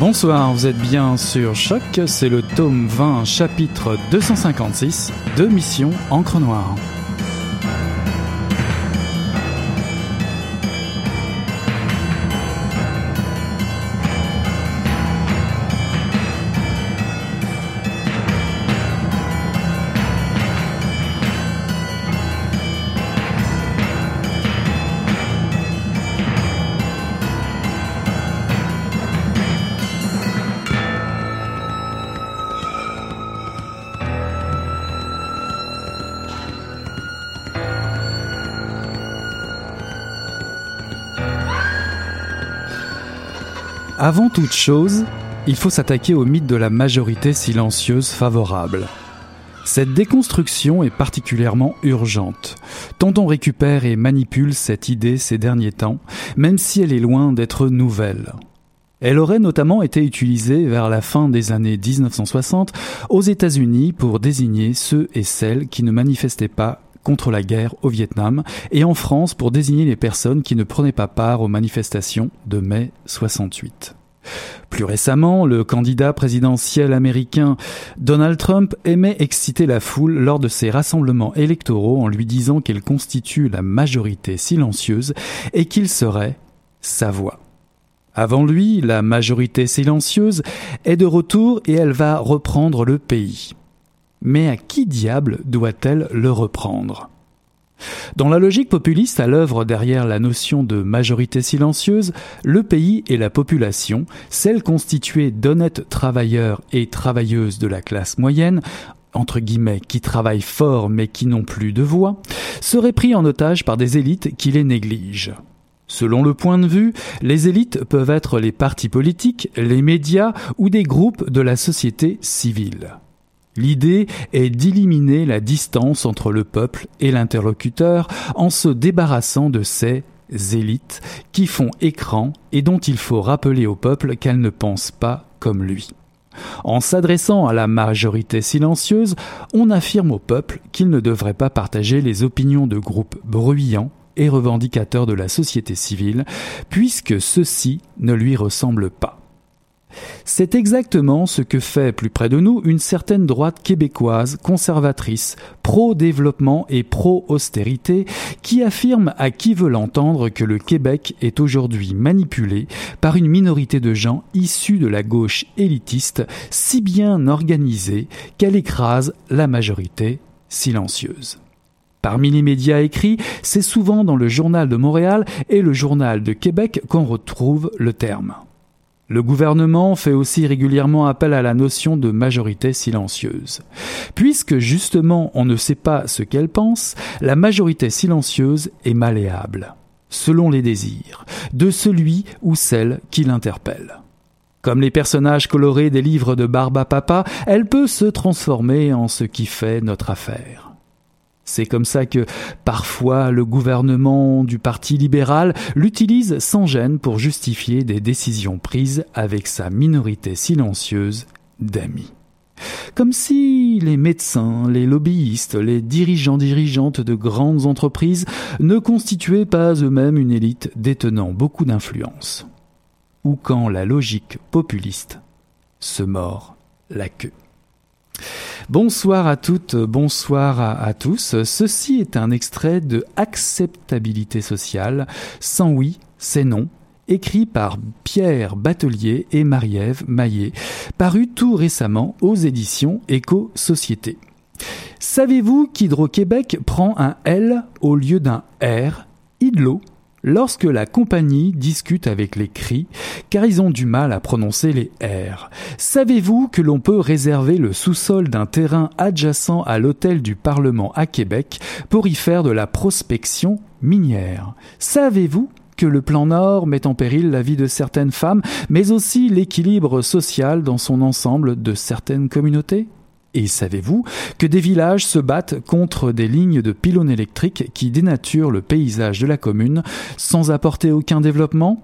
Bonsoir, vous êtes bien sur Choc, c'est le tome 20, chapitre 256 de Mission Encre Noire. Avant toute chose, il faut s'attaquer au mythe de la majorité silencieuse favorable. Cette déconstruction est particulièrement urgente, tant on récupère et manipule cette idée ces derniers temps, même si elle est loin d'être nouvelle. Elle aurait notamment été utilisée vers la fin des années 1960 aux États-Unis pour désigner ceux et celles qui ne manifestaient pas contre la guerre au Vietnam et en France pour désigner les personnes qui ne prenaient pas part aux manifestations de mai 68. Plus récemment, le candidat présidentiel américain Donald Trump aimait exciter la foule lors de ses rassemblements électoraux en lui disant qu'elle constitue la majorité silencieuse et qu'il serait sa voix. Avant lui, la majorité silencieuse est de retour et elle va reprendre le pays. Mais à qui diable doit-elle le reprendre? Dans la logique populiste à l'œuvre derrière la notion de majorité silencieuse, le pays et la population, celle constituée d'honnêtes travailleurs et travailleuses de la classe moyenne, entre guillemets, qui travaillent fort mais qui n'ont plus de voix, seraient pris en otage par des élites qui les négligent. Selon le point de vue, les élites peuvent être les partis politiques, les médias ou des groupes de la société civile. L'idée est d'éliminer la distance entre le peuple et l'interlocuteur en se débarrassant de ces élites qui font écran et dont il faut rappeler au peuple qu'elles ne pensent pas comme lui. En s'adressant à la majorité silencieuse, on affirme au peuple qu'il ne devrait pas partager les opinions de groupes bruyants et revendicateurs de la société civile, puisque ceux-ci ne lui ressemblent pas. C'est exactement ce que fait plus près de nous une certaine droite québécoise conservatrice, pro-développement et pro-austérité, qui affirme à qui veut l'entendre que le Québec est aujourd'hui manipulé par une minorité de gens issus de la gauche élitiste si bien organisée qu'elle écrase la majorité silencieuse. Parmi les médias écrits, c'est souvent dans le Journal de Montréal et le Journal de Québec qu'on retrouve le terme. Le gouvernement fait aussi régulièrement appel à la notion de majorité silencieuse. Puisque justement on ne sait pas ce qu'elle pense, la majorité silencieuse est malléable, selon les désirs, de celui ou celle qui l'interpelle. Comme les personnages colorés des livres de Barba Papa, elle peut se transformer en ce qui fait notre affaire. C'est comme ça que parfois le gouvernement du Parti libéral l'utilise sans gêne pour justifier des décisions prises avec sa minorité silencieuse d'amis. Comme si les médecins, les lobbyistes, les dirigeants dirigeantes de grandes entreprises ne constituaient pas eux-mêmes une élite détenant beaucoup d'influence. Ou quand la logique populiste se mord la queue. Bonsoir à toutes, bonsoir à, tous. Ceci est un extrait de Acceptabilité sociale, sans oui, c'est non, écrit par Pierre Batelier et Marie-Ève Maillet, paru tout récemment aux éditions Éco-Société. Savez-vous qu'Hydro-Québec prend un L au lieu d'un R? Hydlo lorsque la compagnie discute avec les cris, car ils ont du mal à prononcer les R. Savez-vous que l'on peut réserver le sous-sol d'un terrain adjacent à l'hôtel du Parlement à Québec pour y faire de la prospection minière? Savez-vous que le plan Nord met en péril la vie de certaines femmes, mais aussi l'équilibre social dans son ensemble de certaines communautés? Et savez-vous que des villages se battent contre des lignes de pylônes électriques qui dénaturent le paysage de la commune sans apporter aucun développement?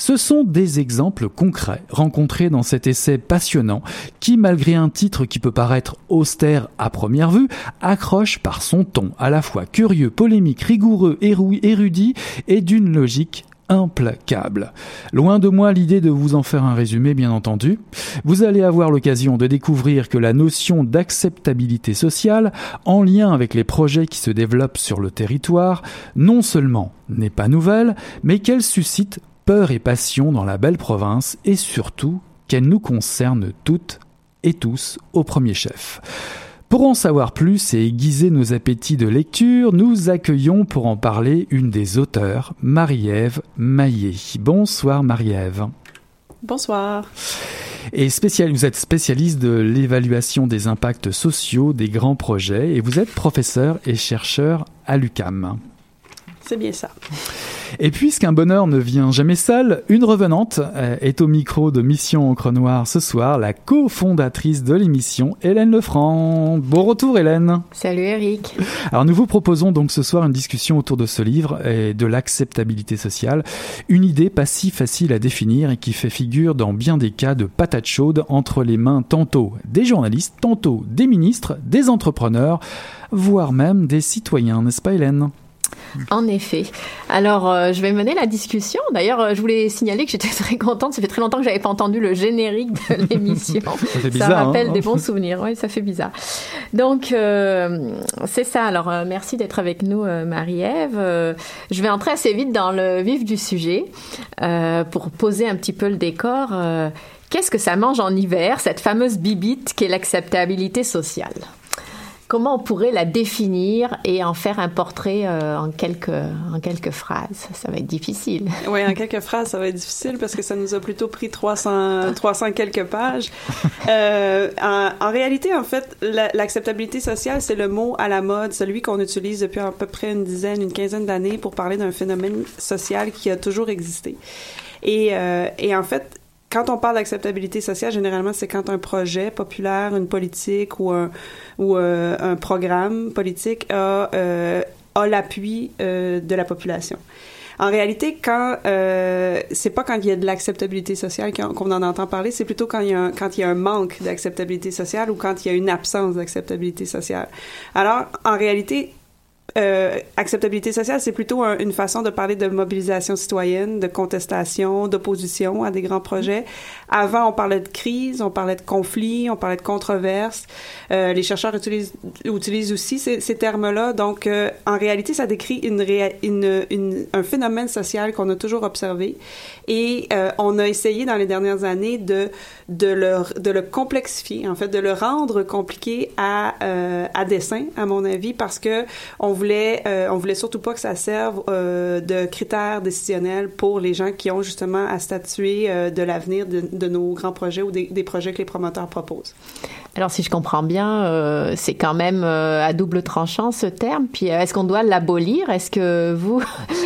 Ce sont des exemples concrets rencontrés dans cet essai passionnant qui, malgré un titre qui peut paraître austère à première vue, accroche par son ton à la fois curieux, polémique, rigoureux, érudit et d'une logique implacable. Loin de moi l'idée de vous en faire un résumé, bien entendu. Vous allez avoir l'occasion de découvrir que la notion d'acceptabilité sociale, en lien avec les projets qui se développent sur le territoire, non seulement n'est pas nouvelle, mais qu'elle suscite peur et passion dans la belle province et surtout qu'elle nous concerne toutes et tous au premier chef. Pour en savoir plus et aiguiser nos appétits de lecture, nous accueillons pour en parler une des auteurs, Marie-Ève Maillet. Bonsoir Marie-Ève. Bonsoir. Et spécial, vous êtes spécialiste de l'évaluation des impacts sociaux des grands projets et vous êtes professeur et chercheur à l'UCAM. C'est bien ça. Et puisqu'un bonheur ne vient jamais seul, une revenante euh, est au micro de Mission Encre Noire ce soir, la cofondatrice de l'émission, Hélène Lefranc. Bon retour Hélène. Salut Eric. Alors nous vous proposons donc ce soir une discussion autour de ce livre et de l'acceptabilité sociale, une idée pas si facile à définir et qui fait figure dans bien des cas de patate chaude entre les mains tantôt des journalistes, tantôt des ministres, des entrepreneurs, voire même des citoyens, n'est-ce pas Hélène? En effet. Alors, euh, je vais mener la discussion. D'ailleurs, euh, je voulais signaler que j'étais très contente. Ça fait très longtemps que j'avais pas entendu le générique de l'émission. ça, ça rappelle hein. des bons souvenirs. Oui, ça fait bizarre. Donc, euh, c'est ça. Alors, merci d'être avec nous, Marie-Ève. je vais entrer assez vite dans le vif du sujet pour poser un petit peu le décor. Qu'est-ce que ça mange en hiver, cette fameuse bibite qu'est l'acceptabilité sociale? Comment on pourrait la définir et en faire un portrait euh, en, quelques, en quelques phrases Ça va être difficile. Oui, en quelques phrases, ça va être difficile parce que ça nous a plutôt pris 300, 300 quelques pages. Euh, en, réalité, en fait, l'acceptabilité sociale, c'est le mot à la mode, celui qu'on utilise depuis à peu près une dizaine, une quinzaine d'années pour parler d'un phénomène social qui a toujours existé. Et, euh, et en fait, quand on parle d'acceptabilité sociale, généralement, c'est quand un projet populaire, une politique ou un, ou, euh, un programme politique a, euh, a l'appui euh, de la population. En réalité, quand euh, c'est pas quand il y a de l'acceptabilité sociale qu'on en entend parler, c'est plutôt quand il y a quand il y a un manque d'acceptabilité sociale ou quand il y a une absence d'acceptabilité sociale. Alors, en réalité, euh, acceptabilité sociale, c'est plutôt un- une façon de parler de mobilisation citoyenne, de contestation, d'opposition à des grands projets. Avant, on parlait de crise, on parlait de conflit, on parlait de controverse. Euh, les chercheurs utilisent, utilisent aussi ces, ces termes-là. Donc, euh, en réalité, ça décrit une, une, une- un phénomène social qu'on a toujours observé. Et euh, on a essayé dans les dernières années de, de, le, de le complexifier, en fait, de le rendre compliqué à, euh, à dessin, à mon avis, parce que on voulait, euh, on voulait surtout pas que ça serve euh, de critères décisionnels pour les gens qui ont justement à statuer euh, de l'avenir de, nos grands projets ou des projets que les promoteurs proposent. Alors, si je comprends bien, euh, c'est quand même euh, à double tranchant ce terme. Puis, euh, est-ce qu'on doit l'abolir? Est-ce que vous,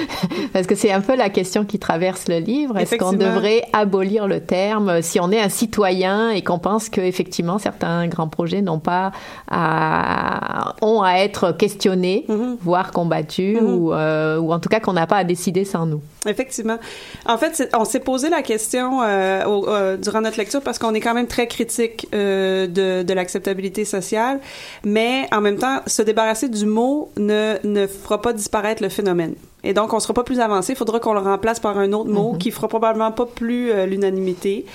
parce que c'est un peu la question qui traverse le livre, est-ce qu'on devrait abolir le terme si on est un citoyen et qu'on pense que effectivement certains grands projets n'ont pas à ont à être questionnés, Mhm. voire combattus, ou, euh, ou en tout cas qu'on n'a pas à décider sans nous? Effectivement. En fait, on s'est posé la question au- durant notre lecture parce qu'on est quand même très critique euh, de, de l'acceptabilité sociale, mais en même temps, se débarrasser du mot ne, ne fera pas disparaître le phénomène. Et donc, on sera pas plus avancé. Il faudra qu'on le remplace par un autre mot qui fera probablement pas plus euh, l'unanimité.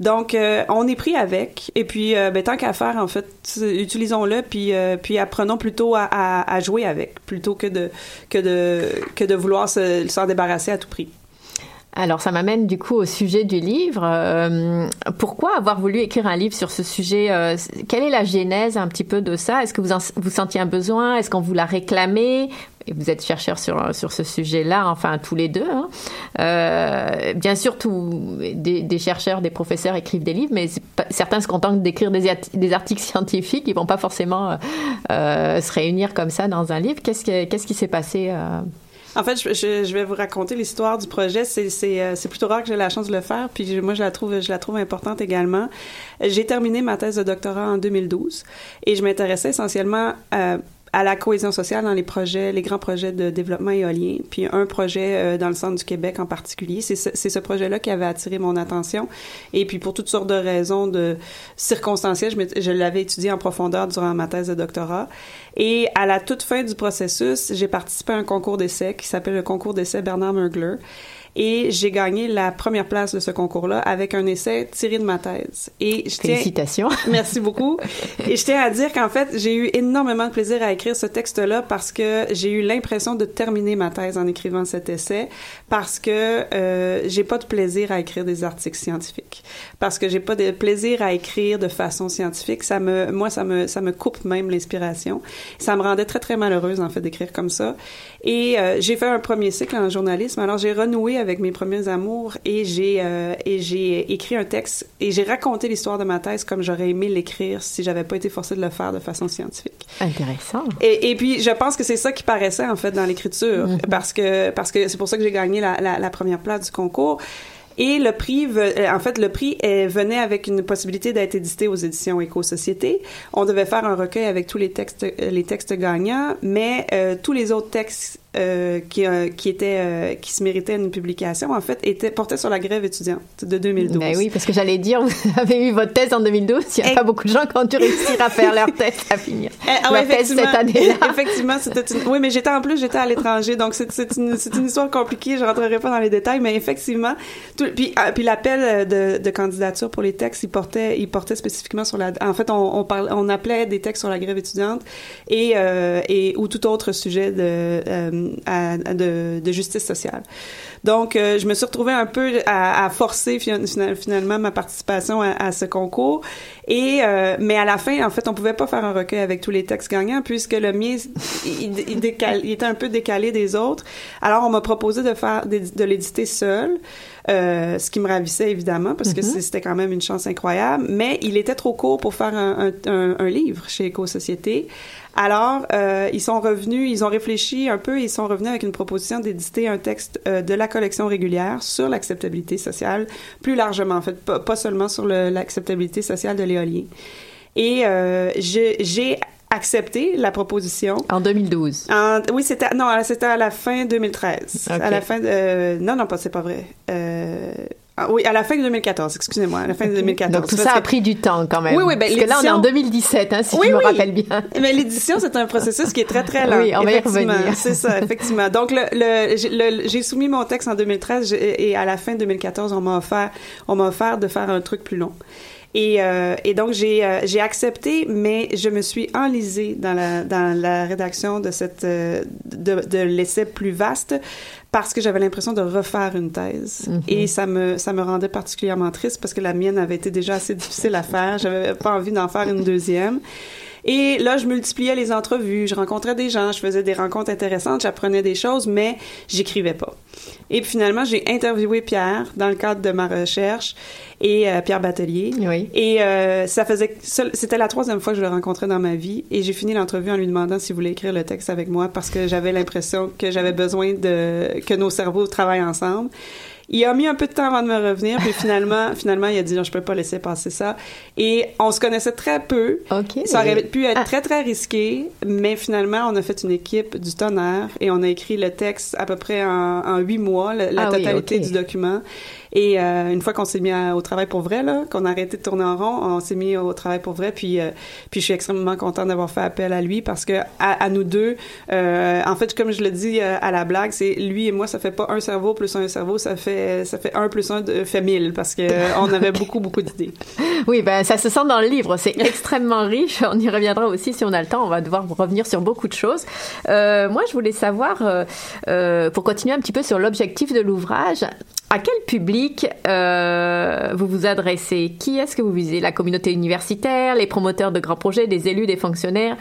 Donc, euh, on est pris avec. Et puis, euh, ben, tant qu'à faire, en fait, utilisons-le, puis, euh, puis apprenons plutôt à, à, à jouer avec, plutôt que de, que de, que de vouloir se- s'en débarrasser à tout prix. Alors, ça m'amène du coup au sujet du livre. Euh, pourquoi avoir voulu écrire un livre sur ce sujet euh, Quelle est la genèse un petit peu de ça? Est-ce que vous en, vous sentiez un besoin? Est-ce qu'on vous l'a réclamé? Vous êtes chercheur sur, sur ce sujet-là, enfin tous les deux. hein. Euh, bien sûr, tous des, chercheurs, des professeurs écrivent des livres, mais certains se contentent d'écrire des, articles scientifiques. Ils vont pas forcément euh, euh, se réunir comme ça dans un livre. Qu'est-ce que- qu'est-ce qui s'est passé euh, En fait, je, je- je vais vous raconter l'histoire du projet. C'est, euh, plutôt rare que j'ai la chance de le faire, puis moi, je la trouve, je la trouve importante également. J'ai terminé ma thèse de doctorat en 2012 et je m'intéressais essentiellement euh, à la cohésion sociale dans les projets, les grands projets de développement éolien, puis un projet euh, dans le centre du Québec en particulier. C'est ce, ce projet-là qui avait attiré mon attention. Et puis pour toutes sortes de raisons de circonstancielles, je, je l'avais étudié en profondeur durant ma thèse de doctorat. Et à la toute fin du processus, j'ai participé à un concours d'essai qui s'appelle le concours d'essai Bernard Mergler. Et j'ai gagné la première place de ce concours-là avec un essai tiré de ma thèse. Et je tiens, Félicitations. Merci beaucoup. Et je tiens à dire qu'en fait, j'ai eu énormément de plaisir à écrire ce texte-là parce que j'ai eu l'impression de terminer ma thèse en écrivant cet essai parce que euh, j'ai pas de plaisir à écrire des articles scientifiques. Parce que j'ai pas de plaisir à écrire de façon scientifique. Ça me, moi, ça me, ça me coupe même l'inspiration. Ça me rendait très, très malheureuse, en fait, d'écrire comme ça. Et euh, j'ai fait un premier cycle en journalisme. Alors, j'ai renoué avec mes premiers amours et j'ai euh, et j'ai écrit un texte et j'ai raconté l'histoire de ma thèse comme j'aurais aimé l'écrire si j'avais pas été forcée de le faire de façon scientifique. Intéressant. Et, et puis, je pense que c'est ça qui paraissait en fait dans l'écriture, Mhm. parce que parce que c'est pour ça que j'ai gagné la, la, la première place du concours. Et le prix, euh, en fait, le prix euh, venait avec une possibilité d'être édité aux éditions Éco-Société. On devait faire un recueil avec tous les textes, les textes gagnants, mais euh, tous les autres textes euh, qui, euh, qui étaient, euh, qui se méritaient une publication, en fait, étaient portés sur la grève étudiante de 2012. Ben oui, parce que j'allais dire, vous avez eu votre thèse en 2012. Il n'y a pas beaucoup de gens qui ont dû réussir à faire leur thèse à finir. Eh, ah ouais, thèse cette effectivement. année-là. effectivement, c'était une... Oui, mais j'étais en plus, j'étais à l'étranger, donc c'est c'est une, c'est une histoire compliquée. Je rentrerai pas dans les détails, mais effectivement, tout... puis, ah, puis l'appel euh, de, de candidature pour les textes, il portait, il portait spécifiquement sur la. En fait, on, on parle, on appelait des textes sur la grève étudiante et euh, et ou tout autre sujet de euh, de, de justice sociale. Donc, euh, je me suis retrouvée un peu à, à forcer fi- fina- finalement ma participation à, à ce concours. Et euh, mais à la fin, en fait, on pouvait pas faire un recueil avec tous les textes gagnants puisque le mien, il, il il était un peu décalé des autres. Alors, on m'a proposé de faire de l'éditer seul, euh, ce qui me ravissait évidemment parce que c'est- c'était quand même une chance incroyable. Mais il était trop court pour faire un, un, un- un livre chez Éco-Société. Alors, euh, ils sont revenus, ils ont réfléchi un peu, ils sont revenus avec une proposition d'éditer un texte euh, de la collection régulière sur l'acceptabilité sociale, plus largement en fait, pas, pas seulement sur l'acceptabilité sociale de l'éolien. Et euh, j'ai accepté la proposition. En 2012. En- oui, c'était non, c'était à la fin 2013. Ok. À la fin euh, non non pas c'est pas vrai. Euh, Ah, oui, à la fin de 2014, excusez-moi, à la fin de 2014. Donc tout ça a pris du temps quand même. Oui, oui, ben, Parce que là, on est en 2017, hein, si oui, je me oui. rappelle bien. Mais l'édition, c'est un processus qui est très, très lent. Oui, on va y Effectivement, revenir. C'est ça, effectivement. Donc, le, le, j'ai- soumis mon texte en 2013 j'ai- et à la fin de 2014, on m'a offert, on m'a offert de faire un truc plus long. Et, euh, et donc j'ai euh, j'ai accepté, mais je me suis enlisée dans la dans la rédaction de cette euh, de, de l'essai plus vaste parce que j'avais l'impression de refaire une thèse Mhm. et ça me ça me rendait particulièrement triste parce que la mienne avait été déjà assez difficile à faire. J'avais pas envie d'en faire une deuxième. Et là, je multipliais les entrevues, je rencontrais des gens, je faisais des rencontres intéressantes, j'apprenais des choses, mais j'écrivais pas. Et puis finalement, j'ai interviewé Pierre dans le cadre de ma recherche et euh, Pierre Batelier. Oui. Et euh, ça faisait, c'était la troisième fois que je le rencontrais dans ma vie. Et j'ai fini l'entrevue en lui demandant s'il voulait écrire le texte avec moi parce que j'avais l'impression que j'avais besoin de que nos cerveaux travaillent ensemble. Il a mis un peu de temps avant de me revenir, puis finalement, finalement, il a dit non, je peux pas laisser passer ça. Et on se connaissait très peu. Ok. Ça aurait pu être Ah. très très risqué, mais finalement, on a fait une équipe du tonnerre et on a écrit le texte à peu près en, huit mois, la Ah oui, totalité du document. Et euh, une fois qu'on s'est mis à- au travail pour vrai, là, qu'on a arrêté de tourner en rond, on s'est mis au travail pour vrai. Puis, euh, puis je suis extrêmement contente d'avoir fait appel à lui parce que à, à nous deux, euh, en fait, comme je le dis euh, à la blague, c'est lui et moi, ça fait pas un cerveau plus un cerveau, ça fait ça fait un plus un de, fait mille parce que euh, on avait beaucoup beaucoup d'idées. Oui, ben ça se sent dans le livre. C'est extrêmement riche. On y reviendra aussi si on a le temps. On va devoir revenir sur beaucoup de choses. Euh, moi, je voulais savoir, euh, euh, pour continuer un petit peu sur l'objectif de l'ouvrage, à quel public euh, vous vous adressez? Qui est-ce que vous visez? La communauté universitaire, les promoteurs de grands projets, des élus, des fonctionnaires,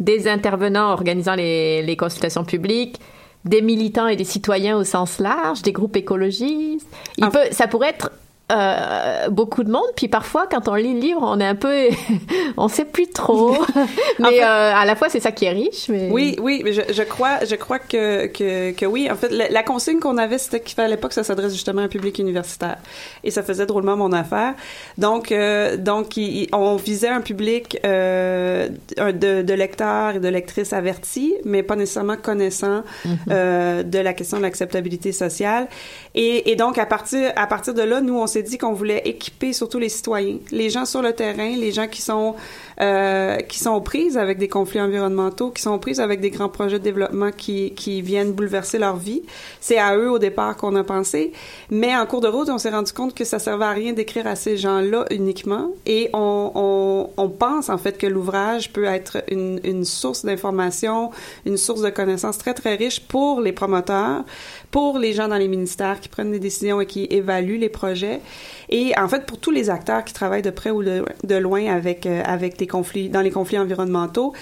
des intervenants organisant les, les consultations publiques des militants et des citoyens au sens large, des groupes écologistes? Il peut, ça pourrait être euh, beaucoup de monde, puis parfois quand on lit le livre, on est un peu, on sait plus trop. mais fait- euh, à la fois c'est ça qui est riche. Mais Oui, oui, mais je, je crois, je crois que, que, que oui. En fait, la, la consigne qu'on avait, c'était qu'il fallait pas que ça s'adresse justement à un public universitaire. Et ça faisait drôlement mon affaire. Donc, euh, donc, il- on visait un public de, de lecteurs et de lectrices avertis, mais pas nécessairement connaissants euh, de la question de l'acceptabilité sociale. Et, et donc, à partir, à partir de là, nous, on s'est dit qu'on voulait équiper surtout les citoyens, les gens sur le terrain, les gens qui sont euh, qui sont prises avec des conflits environnementaux, qui sont prises avec des grands projets de développement qui, qui viennent bouleverser leur vie. C'est à eux au départ qu'on a pensé, mais en cours de route, on s'est rendu compte que ça servait à rien d'écrire à ces gens-là uniquement, et on, on, on pense en fait que l'ouvrage peut être une, une source d'information, une source de connaissances très très riche pour les promoteurs, pour les gens dans les ministères qui prennent des décisions et qui évaluent les projets, et en fait pour tous les acteurs qui travaillent de près ou de, de loin avec euh, avec des conflits dans les conflits environnementaux.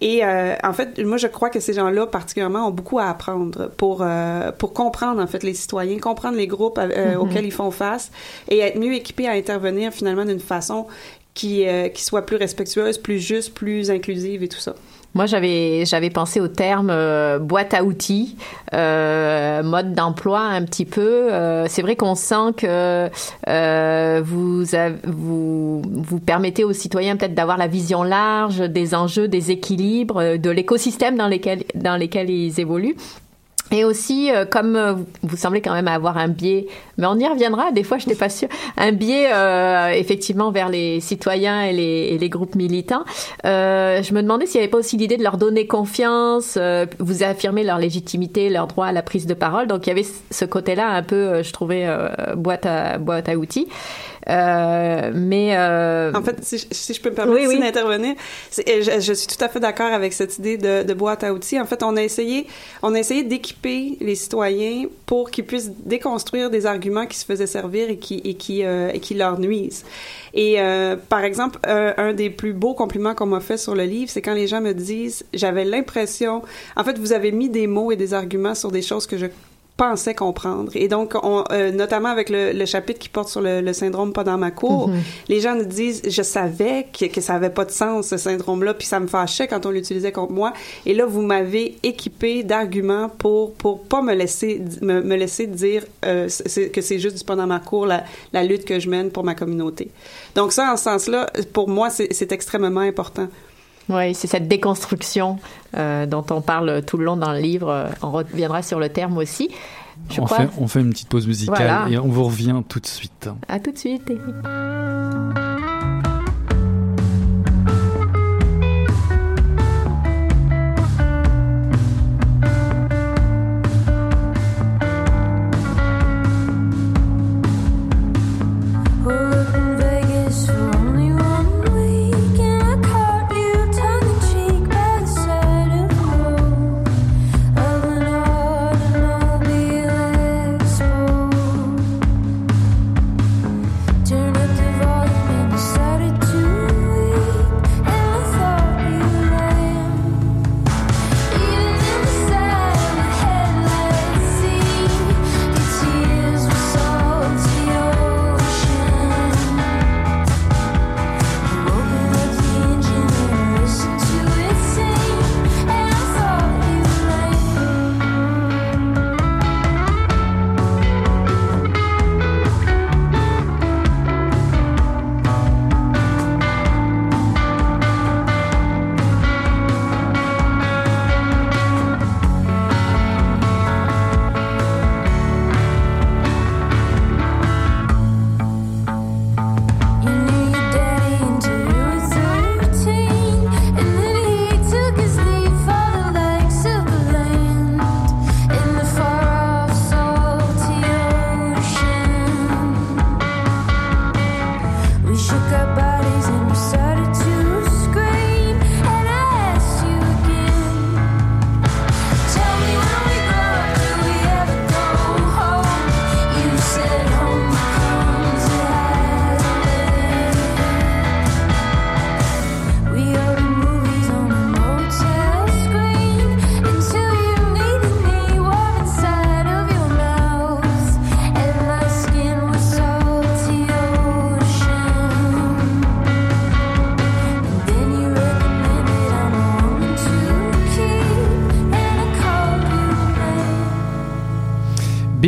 Et euh, en fait, moi je crois que ces gens-là particulièrement ont beaucoup à apprendre pour euh, pour comprendre en fait les citoyens, comprendre les groupes euh, auxquels ils font face et être mieux équipés à intervenir finalement d'une façon qui qui soit plus respectueuse, plus juste, plus inclusive et tout ça. Moi, j'avais j'avais pensé au terme euh, boîte à outils, euh, mode d'emploi un petit peu. Euh, c'est vrai qu'on sent que euh, vous, vous vous permettez aux citoyens peut-être d'avoir la vision large des enjeux, des équilibres, euh, de l'écosystème dans lesquels dans lesquels ils évoluent. Et aussi, euh, comme euh, vous- semblez quand même avoir un biais, mais on y reviendra, des fois je n'étais pas sûre, un biais euh, effectivement vers les citoyens et les, et les groupes militants, euh, je me demandais s'il n'y avait pas aussi l'idée de leur donner confiance, euh, vous affirmer leur légitimité, leur droit à la prise de parole. Donc il y avait ce côté-là un peu, euh, je trouvais, boîte, à, boîte à outils. Euh, mais... euh, En fait, si, je- si je peux me permettre Oui, d'intervenir, je, je suis tout à fait d'accord avec cette idée de, de boîte à outils. En fait, on a essayé, on a essayé d'équiper les citoyens pour qu'ils puissent déconstruire des arguments qui se faisaient servir et qui et qui euh, et qui leur nuisent. Et euh, par exemple, un, un des plus beaux compliments qu'on m'a fait sur le livre, c'est quand les gens me disent, j'avais l'impression, en fait, vous avez mis des mots et des arguments sur des choses que je pensais comprendre. Et donc, on, euh, notamment avec le, le chapitre qui porte sur le, le syndrome pas dans ma cour, les gens nous disent, je savais que, que ça avait pas de sens, ce syndrome-là, puis ça me fâchait quand on l'utilisait contre moi. Et là, vous m'avez équipé d'arguments pour pour pas me laisser me, me laisser dire euh, que c'est juste du pas dans ma cour la, la lutte que je mène pour ma communauté. Donc ça, en ce sens-là, pour moi, c'est extrêmement important. Oui, c'est cette déconstruction euh, dont on parle tout le long dans le livre. Euh, On reviendra sur le terme aussi. Je on, crois. fait, on fait une petite pause musicale Voilà. et on vous revient tout de suite. À tout de suite.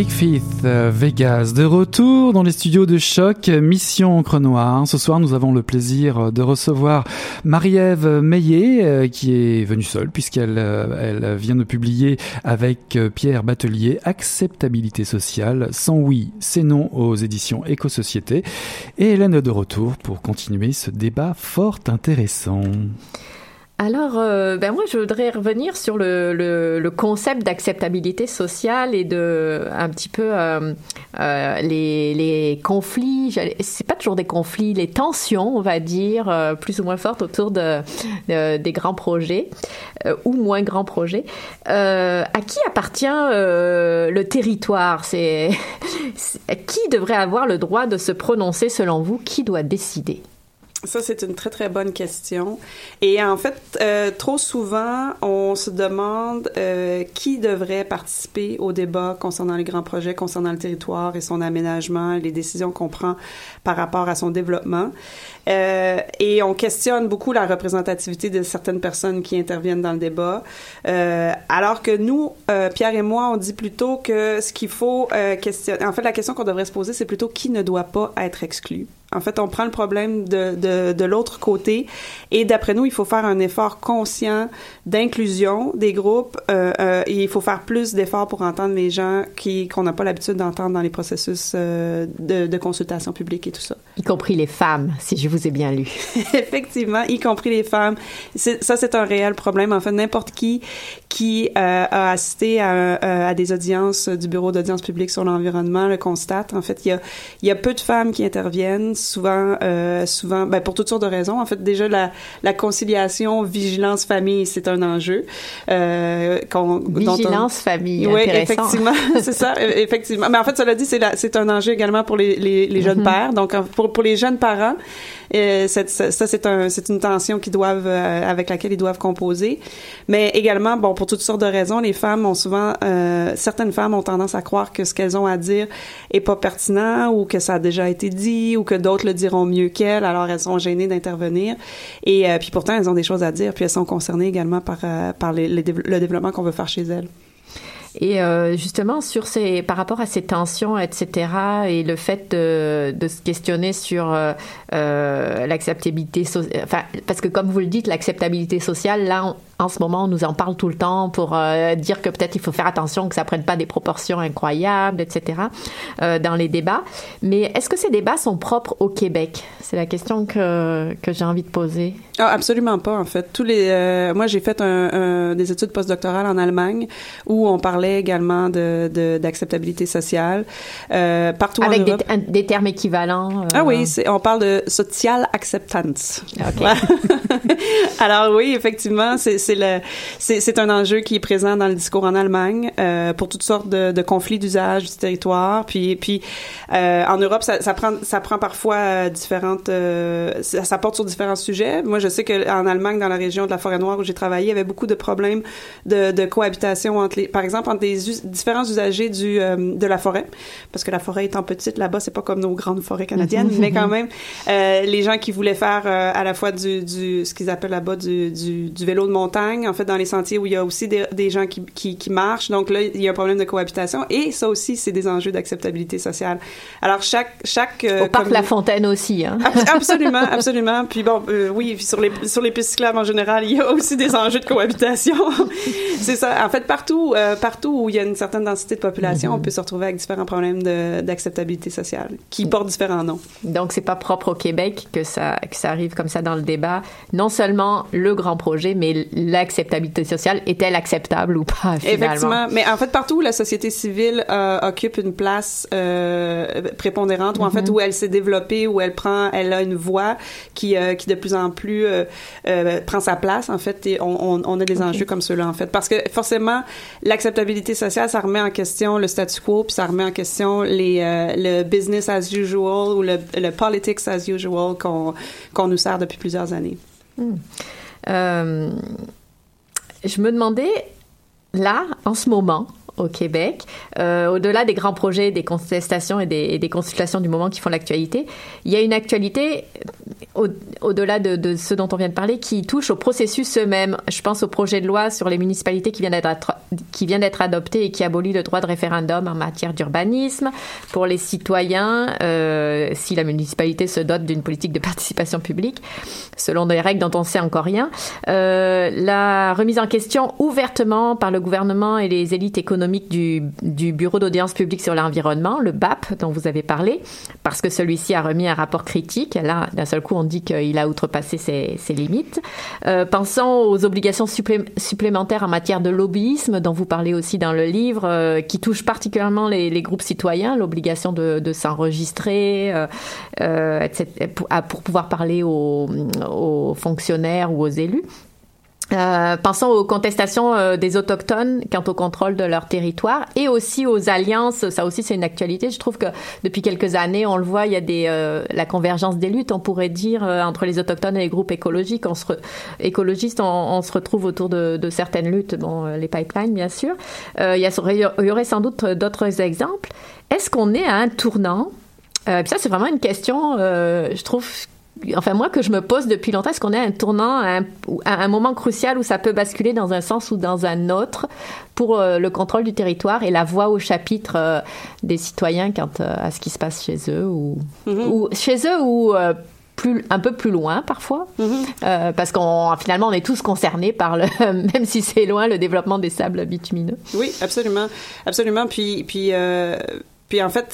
Big Fifth, euh, Vegas, de retour dans les studios de choc, Mission Encre Noire. Ce soir, nous avons le plaisir de recevoir Marie-Ève Meillet, euh, qui est venue seule, puisqu'elle euh, elle vient de publier avec euh, Pierre Batelier Acceptabilité sociale, sans oui, c'est non aux éditions Éco-Société. Et Hélène est de retour pour continuer ce débat fort intéressant. Alors, euh, ben moi, je voudrais revenir sur le, concept d'acceptabilité sociale et de un petit peu euh, euh, les, conflits. C'est pas toujours des conflits, les tensions, on va dire, plus ou moins fortes autour de, de- des grands projets ou moins grands projets. À qui appartient le territoire? C'est- qui devrait avoir le droit de se prononcer selon vous? Qui doit décider? Ça, c'est une très, très bonne question. Et en fait, euh, trop souvent, on se demande euh, qui devrait participer au débat concernant les grands projets, concernant le territoire et son aménagement, les décisions qu'on prend par rapport à son développement. Euh, et on questionne beaucoup la représentativité de certaines personnes qui interviennent dans le débat. Euh, alors que nous, Pierre et moi, on dit plutôt que ce qu'il faut questionner... En fait, la question qu'on devrait se poser, c'est plutôt qui ne doit pas être exclu. En fait, on prend le problème de, de, de l'autre côté et d'après nous, il faut faire un effort conscient d'inclusion des groupes euh, euh, et il faut faire plus d'efforts pour entendre les gens qui qu'on n'a pas l'habitude d'entendre dans les processus euh, de, de consultation publique et tout ça. Y compris les femmes, si je vous ai bien lu. Effectivement, y compris les femmes. Ça, c'est un réel problème. En fait, n'importe qui qui a assisté à, à des audiences du Bureau d'audience publique sur l'environnement le constate. En fait, il y a, il y a peu de femmes qui interviennent, souvent, euh, souvent, ben, pour toutes sortes de raisons. En fait, déjà, la, la conciliation vigilance-famille, c'est un enjeu. Euh, dont on- Vigilance famille, oui, effectivement, c'est ça, euh, effectivement. Mais en fait, cela dit, c'est un enjeu également pour les, les, les jeunes Mhm. pères. Donc, pour, pour les jeunes parents, cette- ça, c'est un, une tension qu'ils doivent, euh, avec laquelle ils doivent composer. Mais également, bon, pour toutes sortes de raisons, les femmes ont souvent, euh, certaines femmes ont tendance à croire que ce qu'elles ont à dire est pas pertinent ou que ça a déjà été dit ou que d'autres le diront mieux qu'elles. Alors, elles sont gênées d'intervenir. Et euh, puis pourtant, elles ont des choses à dire. Puis elles sont concernées également par, euh, par les- le développement qu'on veut faire chez elles. Et euh, justement, sur ces, par rapport à ces tensions, etc., et le fait de, de se questionner sur euh, euh, l'acceptabilité enfin, parce que comme vous le dites, l'acceptabilité sociale, là, en- en ce moment, on nous en parle tout le temps pour euh, dire que peut-être il faut faire attention que ça prenne pas des proportions incroyables, etc. euh, dans les débats. Mais est-ce que ces débats sont propres au Québec? C'est la question que que j'ai envie de poser. Ah, absolument pas, en fait. Tous les, euh, moi, j'ai fait un, un- des études postdoctorales en Allemagne où on parlait également de, d'acceptabilité sociale. Partout Avec en des, Europe. un- des termes équivalents. Ah oui, on parle de social acceptance. Alors oui, effectivement, c'est, c'est, le, c'est, c'est un enjeu qui est présent dans le discours en Allemagne euh, pour toutes sortes de, de conflits d'usage du territoire. Puis, puis euh, en Europe, ça, ça prend, ça prend parfois euh, différentes, euh, ça, ça porte sur différents sujets. Moi, je sais que en Allemagne, dans la région de la Forêt Noire où j'ai travaillé, il y avait beaucoup de problèmes de, de cohabitation entre les, par exemple, entre des us- différents usagers du de la forêt, parce que la forêt étant petite là-bas, c'est pas comme nos grandes forêts canadiennes, mais quand même, les gens qui voulaient faire à la fois du, du ce qu'ils appellent là-bas du, du, du vélo de montagne, en fait, dans les sentiers où il y a aussi des, des gens qui, qui, qui marchent. Donc là, il y a un problème de cohabitation et ça aussi, c'est des enjeux d'acceptabilité sociale. Alors chaque chaque euh, Au parc La Fontaine aussi. Hein. Abs- Absolument, absolument. Puis bon, euh, oui, puis sur les sur les pistes cyclables en général, il y a aussi des enjeux de cohabitation. c'est ça. En fait, partout euh, partout où il y a une certaine densité de population, on peut se retrouver avec différents problèmes d'acceptabilité sociale qui portent différents noms. Donc, c'est pas propre au Québec que ça, que ça arrive comme ça dans le débat. Non seulement le grand projet, mais l'acceptabilité sociale est-elle acceptable ou pas finalement? Effectivement, mais en fait partout où la société civile euh, occupe une place euh, prépondérante, ou en fait où elle s'est développée, où elle prend, elle a une voix qui euh, qui de plus en plus prend sa place. En fait, et on, on, on a des enjeux comme ceux-là en fait, parce que forcément l'acceptabilité sociale, ça remet en question le statu quo, puis ça remet en question les le business as usual ou le, le politics as usual qu'on qu'on nous sert depuis plusieurs années. Euh, je me demandais, là, en ce moment, au Québec, euh, au-delà des grands projets, des contestations et des, consultations du moment qui font l'actualité, il y a une actualité au- au-delà de, de ce dont on vient de parler qui touche au processus eux-mêmes. Je pense au projet de loi sur les municipalités qui vient d'être adopté et qui abolit le droit de référendum en matière d'urbanisme pour les citoyens euh, si la municipalité se dote d'une politique de participation publique selon des règles dont on sait encore rien. Euh, la remise en question ouvertement par le gouvernement et les élites économiques du, Bureau d'audience publique sur l'environnement, le BAP, dont vous avez parlé, parce que celui-ci a remis un rapport critique. Là, d'un seul coup, on dit qu'il a outrepassé ses, limites. Euh, pensons aux obligations supplé- supplémentaires en matière de lobbyisme, dont vous parlez aussi dans le livre, euh, qui touchent particulièrement les, groupes citoyens, l'obligation de, s'enregistrer, euh, euh, etc., pour, pouvoir parler aux fonctionnaires ou aux élus. Euh, pensons aux contestations euh, des autochtones quant au contrôle de leur territoire et aussi aux alliances. Ça aussi, c'est une actualité. Je trouve que depuis quelques années, on le voit, il y a des euh, la convergence des luttes, on pourrait dire, euh, entre les autochtones et les groupes écologiques. On se re- écologistes, on, on se retrouve autour de, de certaines luttes. Bon, euh, les pipelines, bien sûr. Il, y a, il y aurait sans doute d'autres exemples. Est-ce qu'on est à un tournant? Euh, ça, c'est vraiment une question, euh, je trouve, enfin moi que je me pose depuis longtemps. Est-ce qu'on est à un tournant, à un, à un moment crucial où ça peut basculer dans un sens ou dans un autre pour euh, le contrôle du territoire et la voix au chapitre euh, des citoyens quant euh, à ce qui se passe chez eux ou, ou chez eux ou plus, un peu plus loin parfois, Euh, parce qu'on finalement on est tous concernés par le, même si c'est loin, le développement des sables bitumineux. Oui, absolument, absolument. Puis, puis, puis en fait,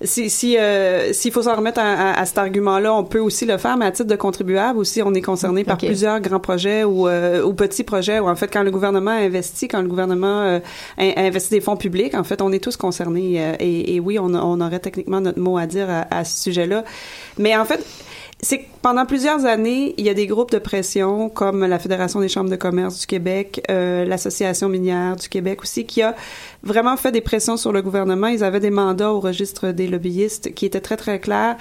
si, si, euh, s'il faut s'en remettre à, à- à cet argument-là, on peut aussi le faire, mais à titre de contribuable aussi, on est concerné par plusieurs grands projets ou, euh, ou petits projets. Ou en fait, quand le gouvernement investit, quand le gouvernement euh, in- investit des fonds publics, en fait, on est tous concernés. euh, et, et oui, on aurait techniquement notre mot à dire à, à ce sujet-là. Mais en fait, c'est que pendant plusieurs années, il y a des groupes de pression comme la Fédération des chambres de commerce du Québec, euh, l'Association minière du Québec aussi, qui a vraiment fait des pressions sur le gouvernement. Ils avaient des mandats au registre des lobbyistes qui étaient très, très clairs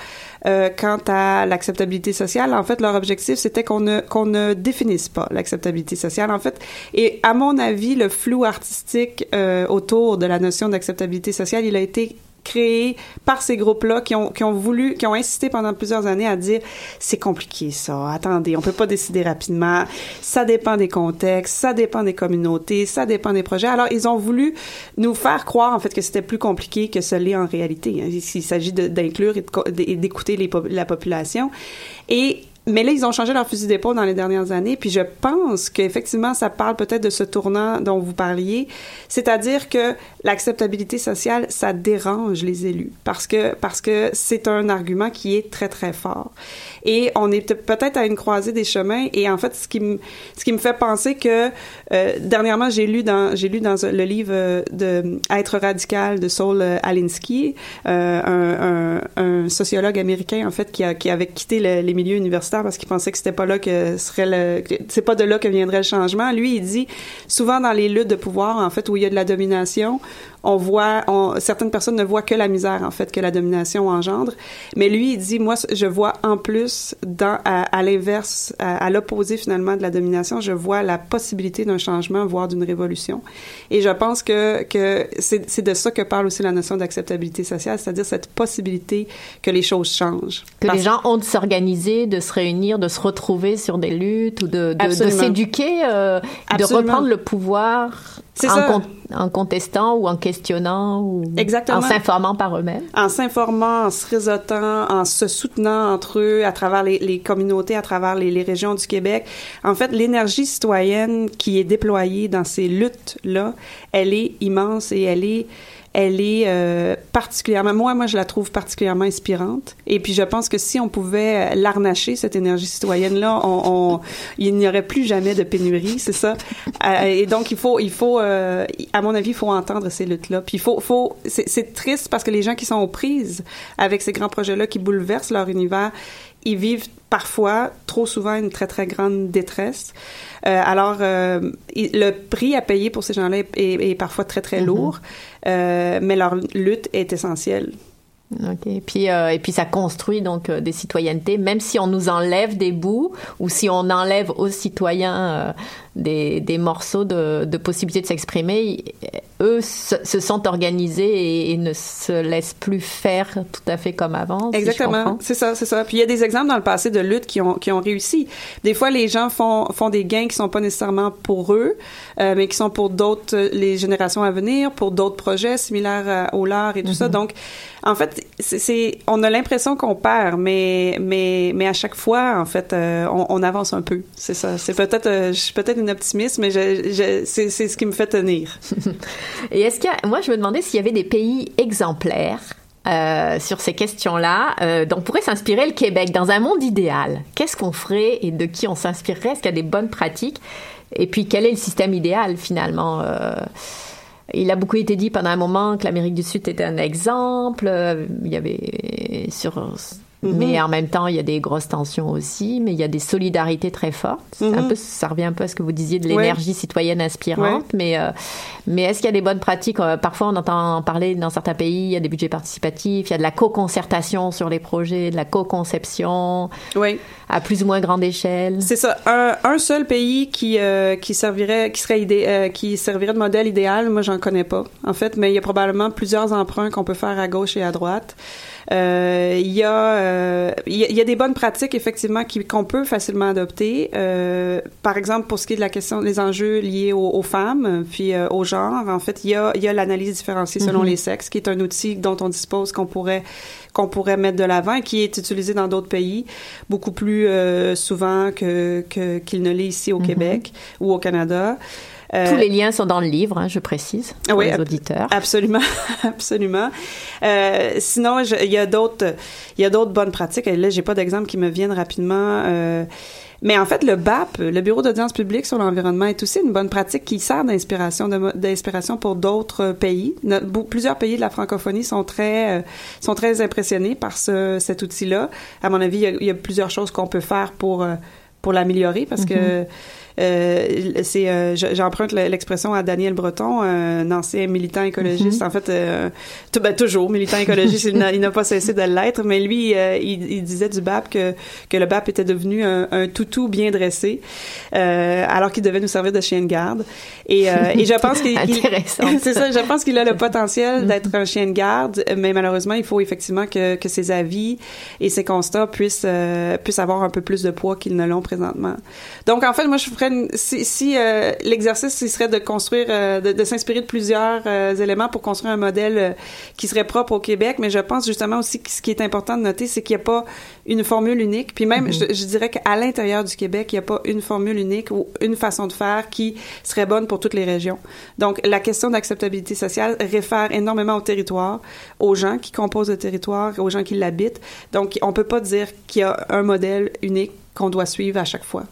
euh, quant à l'acceptabilité sociale. En fait, leur objectif, c'était qu'on ne, qu'on ne définisse pas l'acceptabilité sociale. En fait, et à mon avis, le flou artistique euh, autour de la notion d'acceptabilité sociale, il a été créé par ces groupes-là qui ont, qui ont voulu, qui ont insisté pendant plusieurs années à dire c'est compliqué ça, attendez, on peut pas décider rapidement, ça dépend des contextes, ça dépend des communautés, ça dépend des projets. Alors ils ont voulu nous faire croire en fait que c'était plus compliqué que ce l'est en réalité. hein. Il s'agit d'inclure et d'écouter la population et mais là, ils ont changé leur fusil d'épaule dans les dernières années, puis je pense qu'effectivement, ça parle peut-être de ce tournant dont vous parliez, c'est-à-dire que l'acceptabilité sociale, ça dérange les élus, parce que parce que c'est un argument qui est très très fort. Et on est peut- peut-être à une croisée des chemins, et en fait, ce qui me ce qui me fait penser que euh, dernièrement, j'ai lu dans j'ai lu dans le livre de Être radical de Saul euh, Alinsky, euh, un, un, un sociologue américain en fait qui, a, qui avait quitté le- les milieux universitaires parce qu'il pensait que c'était pas là que serait le c'est pas de là que viendrait le changement. Lui, il dit souvent dans les luttes de pouvoir en fait où il y a de la domination, on voit on, certaines personnes ne voient que la misère en fait que la domination engendre, mais lui il dit moi je vois en plus dans à, l'inverse à, l'opposé finalement de la domination, je vois la possibilité d'un changement voire d'une révolution. Et je pense que que c'est c'est de ça que parle aussi la notion d'acceptabilité sociale, c'est-à-dire cette possibilité que les choses changent. Que Parce- les gens ont de s'organiser, de se réunir, de se retrouver sur des luttes ou de, de, s'éduquer, euh, de reprendre le pouvoir en, ça. con- en contestant ou en questionnant ou Exactement. en s'informant par eux-mêmes? en s'informant, en se réseautant, en se soutenant entre eux à travers les, les communautés, à travers les, les régions du Québec. En fait, l'énergie citoyenne qui est déployée dans ces luttes-là, elle est immense et elle est elle est euh, particulièrement moi moi je la trouve particulièrement inspirante. Et puis je pense que si on pouvait euh, l'arnacher cette énergie citoyenne là on, on- il n'y aurait plus jamais de pénurie c'est ça? Euh, et donc il faut il faut euh, à mon avis il faut entendre ces luttes là puis il faut faut c'est triste parce que les gens qui sont aux prises avec ces grands projets là qui bouleversent leur univers ils vivent parfois, trop souvent, une très, très grande détresse. Euh, alors, euh, le prix à payer pour ces gens-là est, est- est parfois très, très lourd, euh, mais leur lutte est essentielle. Ok. Et puis, euh, et puis ça construit donc euh, des citoyennetés, même si on nous enlève des bouts ou si on enlève aux citoyens euh, des, des morceaux de, de possibilités de s'exprimer, ils- eux se, se sont organisés et, et ne se laissent plus faire tout à fait comme avant. Exactement, c'est ça, c'est ça. Puis il y a des exemples dans le passé de luttes qui ont qui ont réussi. Des fois, les gens font font des gains qui sont pas nécessairement pour eux, euh, mais qui sont pour d'autres euh, les générations à venir, pour d'autres projets similaires au leur et tout ça. Donc, en fait, on a l'impression qu'on perd, mais mais mais à chaque fois, en fait, euh, on, avance un peu. C'est ça. C'est peut-être euh, je suis peut-être une optimiste, mais c'est c'est ce qui me fait tenir. Et est-ce qu'il moi, je me demandais s'il y avait des pays exemplaires euh, sur ces questions-là, dont pourrait s'inspirer le Québec dans un monde idéal. Qu'est-ce qu'on ferait et de qui on s'inspirerait? Est-ce qu'il y a des bonnes pratiques? Et puis, quel est le système idéal finalement il a beaucoup été dit pendant un moment que l'Amérique du Sud était un exemple. Euh, Il y avait sur mais en même temps, il y a des grosses tensions aussi, mais il y a des solidarités très fortes. C'est un Mhm. peu, ça revient un peu à ce que vous disiez de Ouais. l'énergie citoyenne inspirante. Mais, euh, mais est-ce qu'il y a des bonnes pratiques Euh, Parfois, on entend parler dans certains pays, il y a des budgets participatifs, il y a de la co-concertation sur les projets, de la co-conception Oui. à plus ou moins grande échelle? C'est ça. Un, un seul pays qui euh, qui servirait, qui serait idé, euh, qui servirait de modèle idéal. Moi, j'en connais pas. En fait, mais il y a probablement plusieurs emprunts qu'on peut faire à gauche et à droite. Euh, Il y a, euh, il y a, il y a des bonnes pratiques effectivement qui qu'on peut facilement adopter. Euh, par exemple, pour ce qui est de la question des enjeux liés aux, aux femmes, puis euh, au genre, en fait, il y a, il y a l'analyse différenciée selon Mhm. les sexes, qui est un outil dont on dispose qu'on pourrait qu'on pourrait mettre de l'avant et qui est utilisé dans d'autres pays beaucoup plus euh, souvent que que- qu'il ne l'est ici au Mhm. Québec ou au Canada. Euh, Tous les liens sont dans le livre, hein, je précise, pour oui, les auditeurs. Absolument, absolument. Euh, sinon, il y a d'autres, il y a d'autres bonnes pratiques. Et là, j'ai pas d'exemple qui me viennent rapidement. euh, mais en fait, le BAP, le Bureau d'audience publique sur l'environnement, est aussi une bonne pratique qui sert d'inspiration, d'inspiration pour d'autres pays. Plusieurs pays de la francophonie sont très, euh, sont très impressionnés par ce, cet outil-là. À mon avis, il y a, il y a plusieurs choses qu'on peut faire pour euh, pour l'améliorer parce que euh, c'est euh, je- j'emprunte le- l'expression à Daniel Breton, un ancien militant écologiste. En fait, euh, tout- ben, toujours militant écologiste, il n'a pas cessé de l'être. Mais lui, euh, il, il disait du BAP que que le BAP était devenu un, un toutou bien dressé, euh, alors qu'il devait nous servir de chien de garde. Et, euh, et je pense qu'il c'est ça. Je pense qu'il a le potentiel d'être un chien de garde, mais malheureusement, il faut effectivement que que ses avis et ses constats puissent euh, puissent avoir un peu plus de poids qu'ils ne l'ont présentement. Donc, en fait, moi, je ferais serait si, si euh, l'exercice il serait de construire, euh, de, de s'inspirer de plusieurs euh, éléments pour construire un modèle qui serait propre au Québec, mais je pense justement aussi que ce qui est important de noter, c'est qu'il n'y a pas une formule unique. Puis même, je, je dirais qu'à l'intérieur du Québec, il n'y a pas une formule unique ou une façon de faire qui serait bonne pour toutes les régions. Donc, la question d'acceptabilité sociale réfère énormément au territoire, aux gens qui composent le territoire, aux gens qui l'habitent. Donc, on peut pas dire qu'il y a un modèle unique qu'on doit suivre à chaque fois.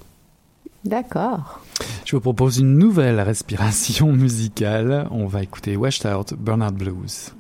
D'accord. Je vous propose une nouvelle respiration musicale. On va écouter Washed Out Burnout Blues.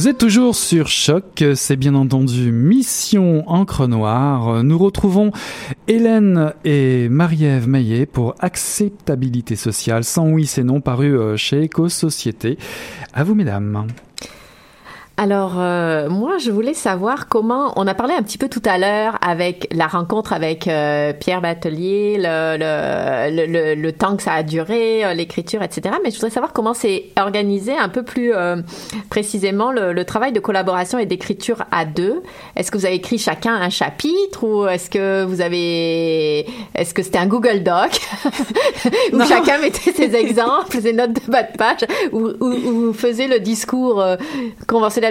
Vous êtes toujours sur Choc, c'est bien entendu Mission Encre Noire. Nous retrouvons Hélène et Marie-Ève Maillet pour Acceptabilité sociale, sans oui c'est non, paru euh, chez Éco-Société. À vous mesdames. Alors, euh, moi, je voulais savoir comment. On a parlé un petit peu tout à l'heure avec la rencontre avec euh, Pierre Batelier, le, le, le, le- temps que ça a duré, euh, l'écriture, etc. Mais je voudrais savoir comment c'est organisé un peu plus euh, précisément le, le travail de collaboration et d'écriture à deux. Est-ce que vous avez écrit chacun un chapitre ou est-ce que vous avez. Est-ce que c'était un Google Doc où Non. chacun mettait ses exemples, ses notes de bas de page, ou, ou, ou vous faisiez le discours euh,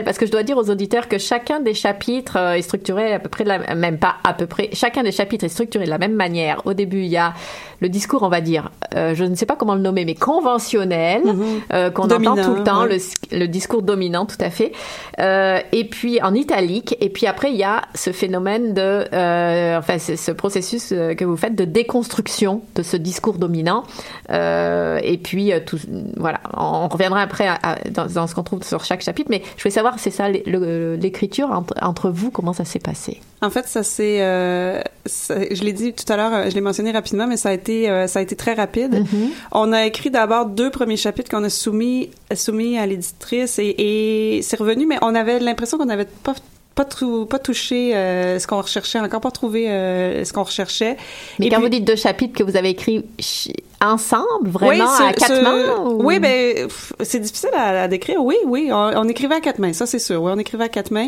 Parce que je dois dire aux auditeurs que chacun des chapitres euh, est structuré à peu près de la même pas à peu près. Chacun des chapitres est structuré de la même manière. Au début, il y a le discours, on va dire, euh, je ne sais pas comment le nommer, mais conventionnel, euh, qu'on entend Dominant, tout le temps, ouais. le, le discours dominant, tout à fait. Euh, et puis en italique. Et puis après, il y a ce phénomène de, enfin, c'est ce processus que vous faites de déconstruction de ce discours dominant. Et puis tout, voilà, on reviendra après à- à- dans, dans ce qu'on trouve sur chaque chapitre. Mais je voulais savoir, c'est ça l'écriture entre, entre vous, comment ça s'est passé? En fait, ça c'est, euh, je l'ai dit tout à l'heure, euh, je l'ai mentionné rapidement, mais ça a été, euh, ça a été très rapide. Mm-hmm. On a écrit d'abord deux premiers chapitres qu'on a soumis, soumis à l'éditrice et, et c'est revenu, mais on avait l'impression qu'on n'avait pas pas, touché euh, ce qu'on recherchait, encore pas trouvé euh, ce qu'on recherchait. Mais Et quand puis- vous dites deux chapitres que vous avez écrits ensemble, vraiment ce- à quatre ce- mains ou- Oui, ben c'est difficile à, à décrire. Oui, oui, on, on écrivait à quatre mains, ça c'est sûr. Oui, on écrivait à quatre mains.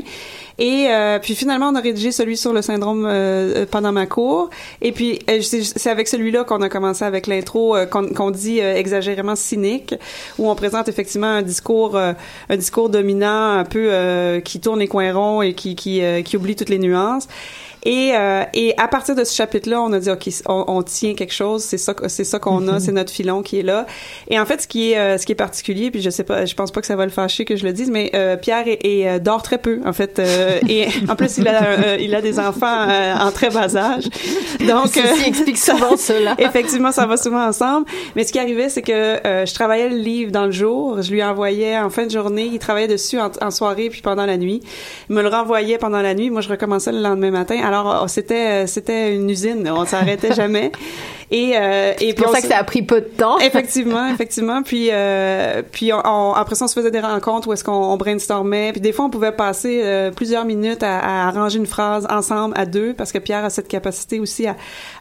Et euh, puis finalement, on a rédigé celui sur le syndrome euh, euh, pendant ma cour. Et puis euh, c'est avec celui-là qu'on a commencé avec l'intro euh, qu'on dit exagérément cynique, où on présente effectivement un discours, un discours dominant, un peu euh, qui tourne les coins ronds et qui qui, euh, qui oublie toutes les nuances. Et, euh, et à partir de ce chapitre-là, on a dit ok, on, on tient quelque chose, c'est ça, c'est ça qu'on a, c'est notre filon qui est là. Et en fait, ce qui est, euh, ce qui est particulier, puis je sais pas, je pense pas que ça va le fâcher que je le dise, mais euh, Pierre est, est, euh, dort très peu en fait, euh, et en plus il a, euh, il a des enfants euh, en très bas âge, donc euh, Ceci explique souvent cela. Effectivement, ça va souvent ensemble. Mais ce qui arrivait, c'est que euh, je travaillais le livre dans le jour, je lui envoyais en fin de journée, il travaillait dessus en, en soirée puis pendant la nuit. Il me le renvoyait pendant la nuit, moi je recommençais le lendemain matin. Alors oh, c'était euh, c'était une usine, on s'arrêtait jamais. Et euh, et puis pour ça que ça a pris peu de temps. Effectivement, effectivement. Puis, euh, puis on, on- après ça, on se faisait des rencontres où est-ce qu'on on brainstormait. Puis des fois, on pouvait passer euh, plusieurs minutes à, à arranger une phrase ensemble à deux, parce que Pierre a cette capacité aussi à,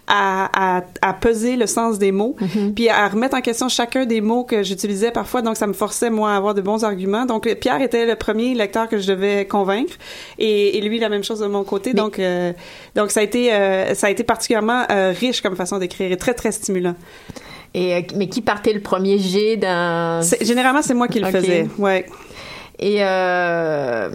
à, à, à peser le sens des mots, puis à remettre en question chacun des mots que j'utilisais parfois. Donc, ça me forçait, moi, à avoir de bons arguments. Donc, Pierre était le premier lecteur que je devais convaincre. Et, et lui, la même chose de mon côté. Donc, euh, donc ça a été, euh, ça a été particulièrement euh, riche comme façon d'écrire très, très stimulant. Et, euh, mais qui partait le premier jet d'un... Généralement, c'est moi qui le faisais. Ouais. Et euh,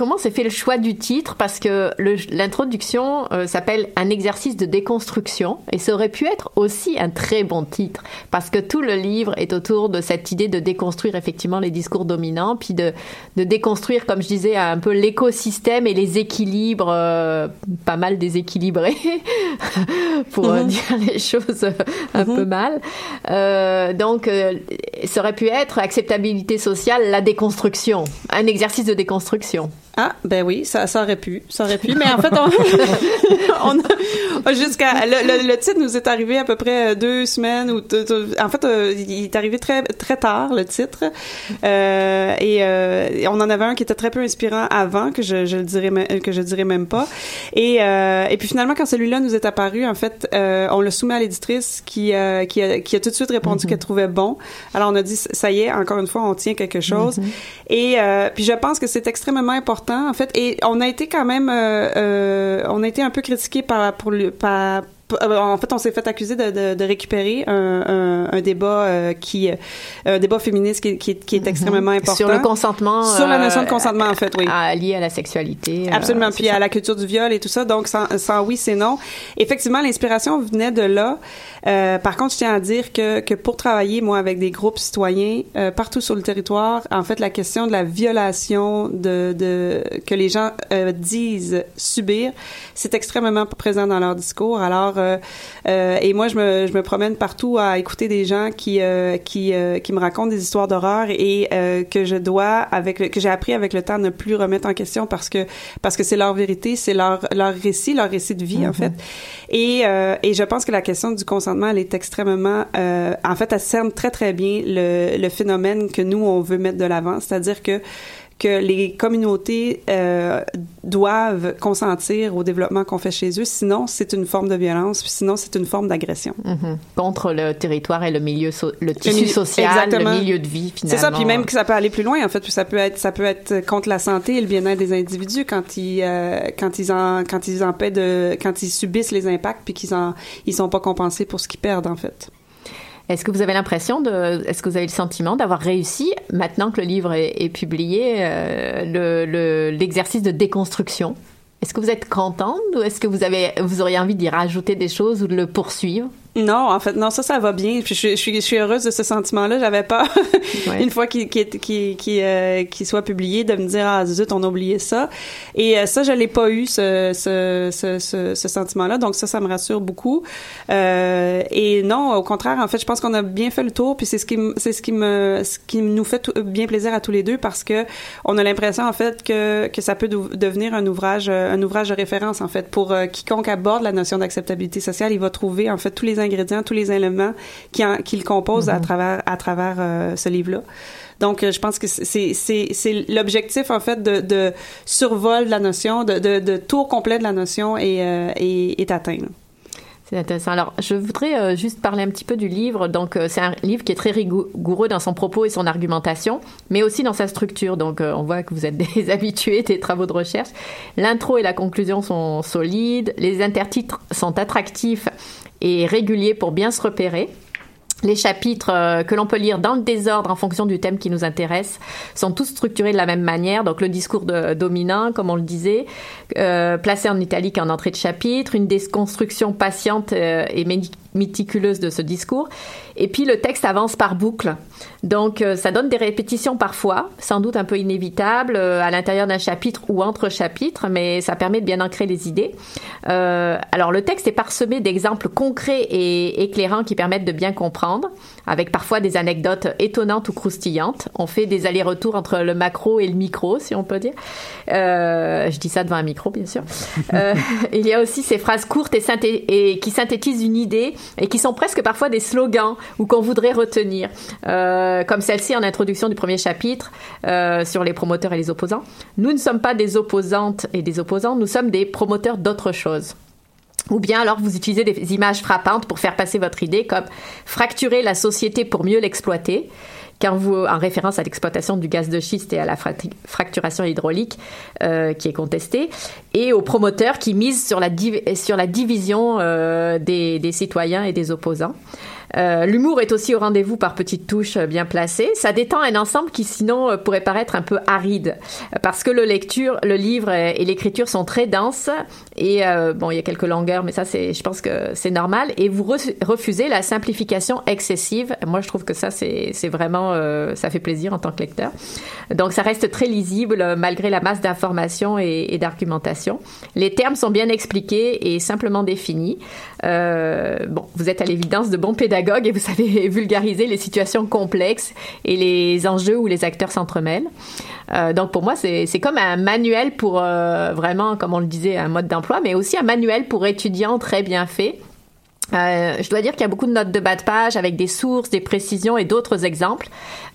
comment s'est fait le choix du titre? Parce que l'introduction euh, s'appelle Un exercice de déconstruction et ça aurait pu être aussi un très bon titre parce que tout le livre est autour de cette idée de déconstruire effectivement les discours dominants puis de, de déconstruire, comme je disais, un peu l'écosystème et les équilibres euh, pas mal déséquilibrés pour euh, Mhm. dire les choses un peu mal. Euh, donc, ça aurait pu être acceptabilité sociale, la déconstruction, un exercice de déconstruction. Ah, ben oui, ça, ça aurait pu, ça aurait pu. Mais en fait, on, on a- jusqu'à le, le- le titre nous est arrivé à peu près deux semaines ou en fait, euh, il est arrivé très très tard le titre. Euh, et, euh, et on en avait un qui était très peu inspirant avant que je, je le dirais que je dirais même pas. Et euh, et puis finalement, quand celui-là nous est apparu, en fait, euh, on le soumet à l'éditrice qui euh, qui a qui a tout de suite répondu qu'elle trouvait bon. Alors on a dit ça y est, encore une fois, on tient quelque chose. Et euh, puis je pense que c'est extrêmement important en fait. Et on a été quand même, euh, euh, on a été un peu critiqué par pour le par en fait, on s'est fait accuser de, de, de récupérer un, un, un débat euh, qui, euh, un débat féministe qui, qui, qui est extrêmement important Sur le consentement. Sur la notion de euh, consentement, en fait, oui. à- lié à la sexualité. euh, Absolument. Puis ça. à la culture du viol et tout ça. Donc, sans, sans oui, c'est non. Effectivement, l'inspiration venait de là. Euh, par contre, je tiens à dire que, que pour travailler, moi, avec des groupes citoyens euh, partout sur le territoire, en fait, la question de la violation de, de que les gens euh, disent subir, c'est extrêmement présent dans leur discours. Alors, euh, euh, et moi, je me, je me promène partout à écouter des gens qui euh, qui euh, qui me racontent des histoires d'horreur et euh, que je dois avec le, que j'ai appris avec le temps ne plus remettre en question parce que parce que c'est leur vérité, c'est leur leur récit, leur récit de vie en fait. Et euh, et je pense que la question du consentement, elle est extrêmement euh, en fait, elle cerne très très bien le le phénomène que nous on veut mettre de l'avant, c'est-à-dire que que les communautés euh, doivent consentir au développement qu'on fait chez eux. Sinon, c'est une forme de violence. Puis sinon, c'est une forme d'agression. Mhm. Contre le territoire et le milieu, so- le tissu social, exactement. le milieu de vie, finalement. C'est ça, puis même que ça peut aller plus loin en fait, puis ça peut être ça peut être contre la santé et le bien-être des individus quand ils euh, quand ils en quand ils en paient de quand ils subissent les impacts puis qu'ils en ils sont pas compensés pour ce qu'ils perdent en fait. Est-ce que vous avez l'impression de, est-ce que vous avez le sentiment d'avoir réussi, maintenant que le livre est, publié, euh, le, le- l'exercice de déconstruction? Est-ce que vous êtes contente ou est-ce que vous avez, vous auriez envie d'y rajouter des choses ou de le poursuivre? Non, en fait, non, ça, ça va bien. Puis je, je suis, je suis heureuse de ce sentiment-là. J'avais pas, Ouais. une fois qu'il euh, qu'il soit publié, de me dire ah zut, on a oublié ça. Et euh, ça, je l'ai pas eu ce ce, ce, ce, ce sentiment-là. Donc ça, ça me rassure beaucoup. Euh, et non, au contraire, en fait, je pense qu'on a bien fait le tour. Puis c'est ce qui c'est ce qui me ce qui nous fait tout- bien plaisir à tous les deux parce que on a l'impression en fait que que ça peut devenir un ouvrage un ouvrage de référence en fait pour quiconque aborde la notion d'acceptabilité sociale, il va trouver en fait tous les ingrédients, tous les éléments qui en, qui le composent à travers à travers euh, ce livre-là. Donc, euh, je pense que c'est l'objectif en fait de, de survol de la notion, de, de, de tour complet de la notion est euh, est, est atteint. là. C'est intéressant. Alors, je voudrais euh, juste parler un petit peu du livre. Donc, euh, c'est un livre qui est très rigoureux dans son propos et son argumentation, mais aussi dans sa structure. Donc, euh, on voit que vous êtes des habitués des travaux de recherche. L'intro et la conclusion sont solides. Les intertitres sont attractifs et réguliers pour bien se repérer. Les chapitres euh, que l'on peut lire dans le désordre en fonction du thème qui nous intéresse sont tous structurés de la même manière. Donc le discours de, dominant, comme on le disait, euh, placé en italique en entrée de chapitre, une déconstruction patiente euh, et méticuleuse de ce discours. Et puis le texte avance par boucle. Donc euh, ça donne des répétitions parfois, sans doute un peu inévitables, euh, à l'intérieur d'un chapitre ou entre chapitres, mais ça permet de bien ancrer les idées. Euh, alors le texte est parsemé d'exemples concrets et éclairants qui permettent de bien comprendre, avec parfois des anecdotes étonnantes ou croustillantes. On fait des allers-retours entre le macro et le micro, si on peut dire. Je dis ça devant un micro, bien sûr. Il y a aussi ces phrases courtes et, synthé- et qui synthétisent une idée et qui sont presque parfois des slogans ou qu'on voudrait retenir, Euh, comme celle-ci en introduction du premier chapitre euh, sur les promoteurs et les opposants. Nous ne sommes pas des opposantes et des opposants, nous sommes des promoteurs d'autre chose. Ou bien alors vous utilisez des images frappantes pour faire passer votre idée comme fracturer la société pour mieux l'exploiter, quand vous, en référence à l'exploitation du gaz de schiste et à la fracturation hydraulique euh, qui est contestée, et aux promoteurs qui misent sur la, sur la division des, des citoyens et des opposants. Euh, L'humour est aussi au rendez-vous par petites touches euh, bien placées. Ça détend un ensemble qui sinon euh, pourrait paraître un peu aride parce que le lecture, le livre et l'écriture sont très denses et bon, il y a quelques longueurs, mais ça c'est, je pense que c'est normal. Et vous re- refusez la simplification excessive. Moi, je trouve que ça c'est, vraiment, ça fait plaisir en tant que lecteur. Donc, ça reste très lisible malgré la masse d'informations et, et d'argumentation. Les termes sont bien expliqués et simplement définis. Bon, vous êtes à l'évidence de bons pédagogues et vous savez vulgariser les situations complexes et les enjeux où les acteurs s'entremêlent. Euh, donc pour moi, c'est comme un manuel pour euh, vraiment, comme on le disait, un mode d'emploi, mais aussi un manuel pour étudiants très bien fait. Euh, je dois dire qu'il y a beaucoup de notes de bas de page avec des sources, des précisions et d'autres exemples.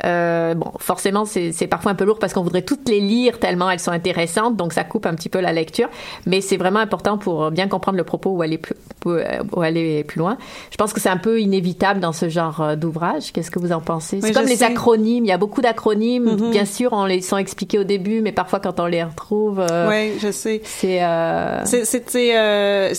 Euh, bon, forcément, c'est parfois un peu lourd parce qu'on voudrait toutes les lire tellement elles sont intéressantes, donc ça coupe un petit peu la lecture. Mais c'est vraiment important pour bien comprendre le propos ou aller plus, ou aller plus loin. Je pense que c'est un peu inévitable dans ce genre euh, d'ouvrage. Qu'est-ce que vous en pensez? C'est Oui, comme je les sais. acronymes. Il y a beaucoup d'acronymes. Mhm. Bien sûr, on les sont expliqués au début, mais parfois quand on les retrouve, euh, Oui, je sais. c'est euh, C'est, euh,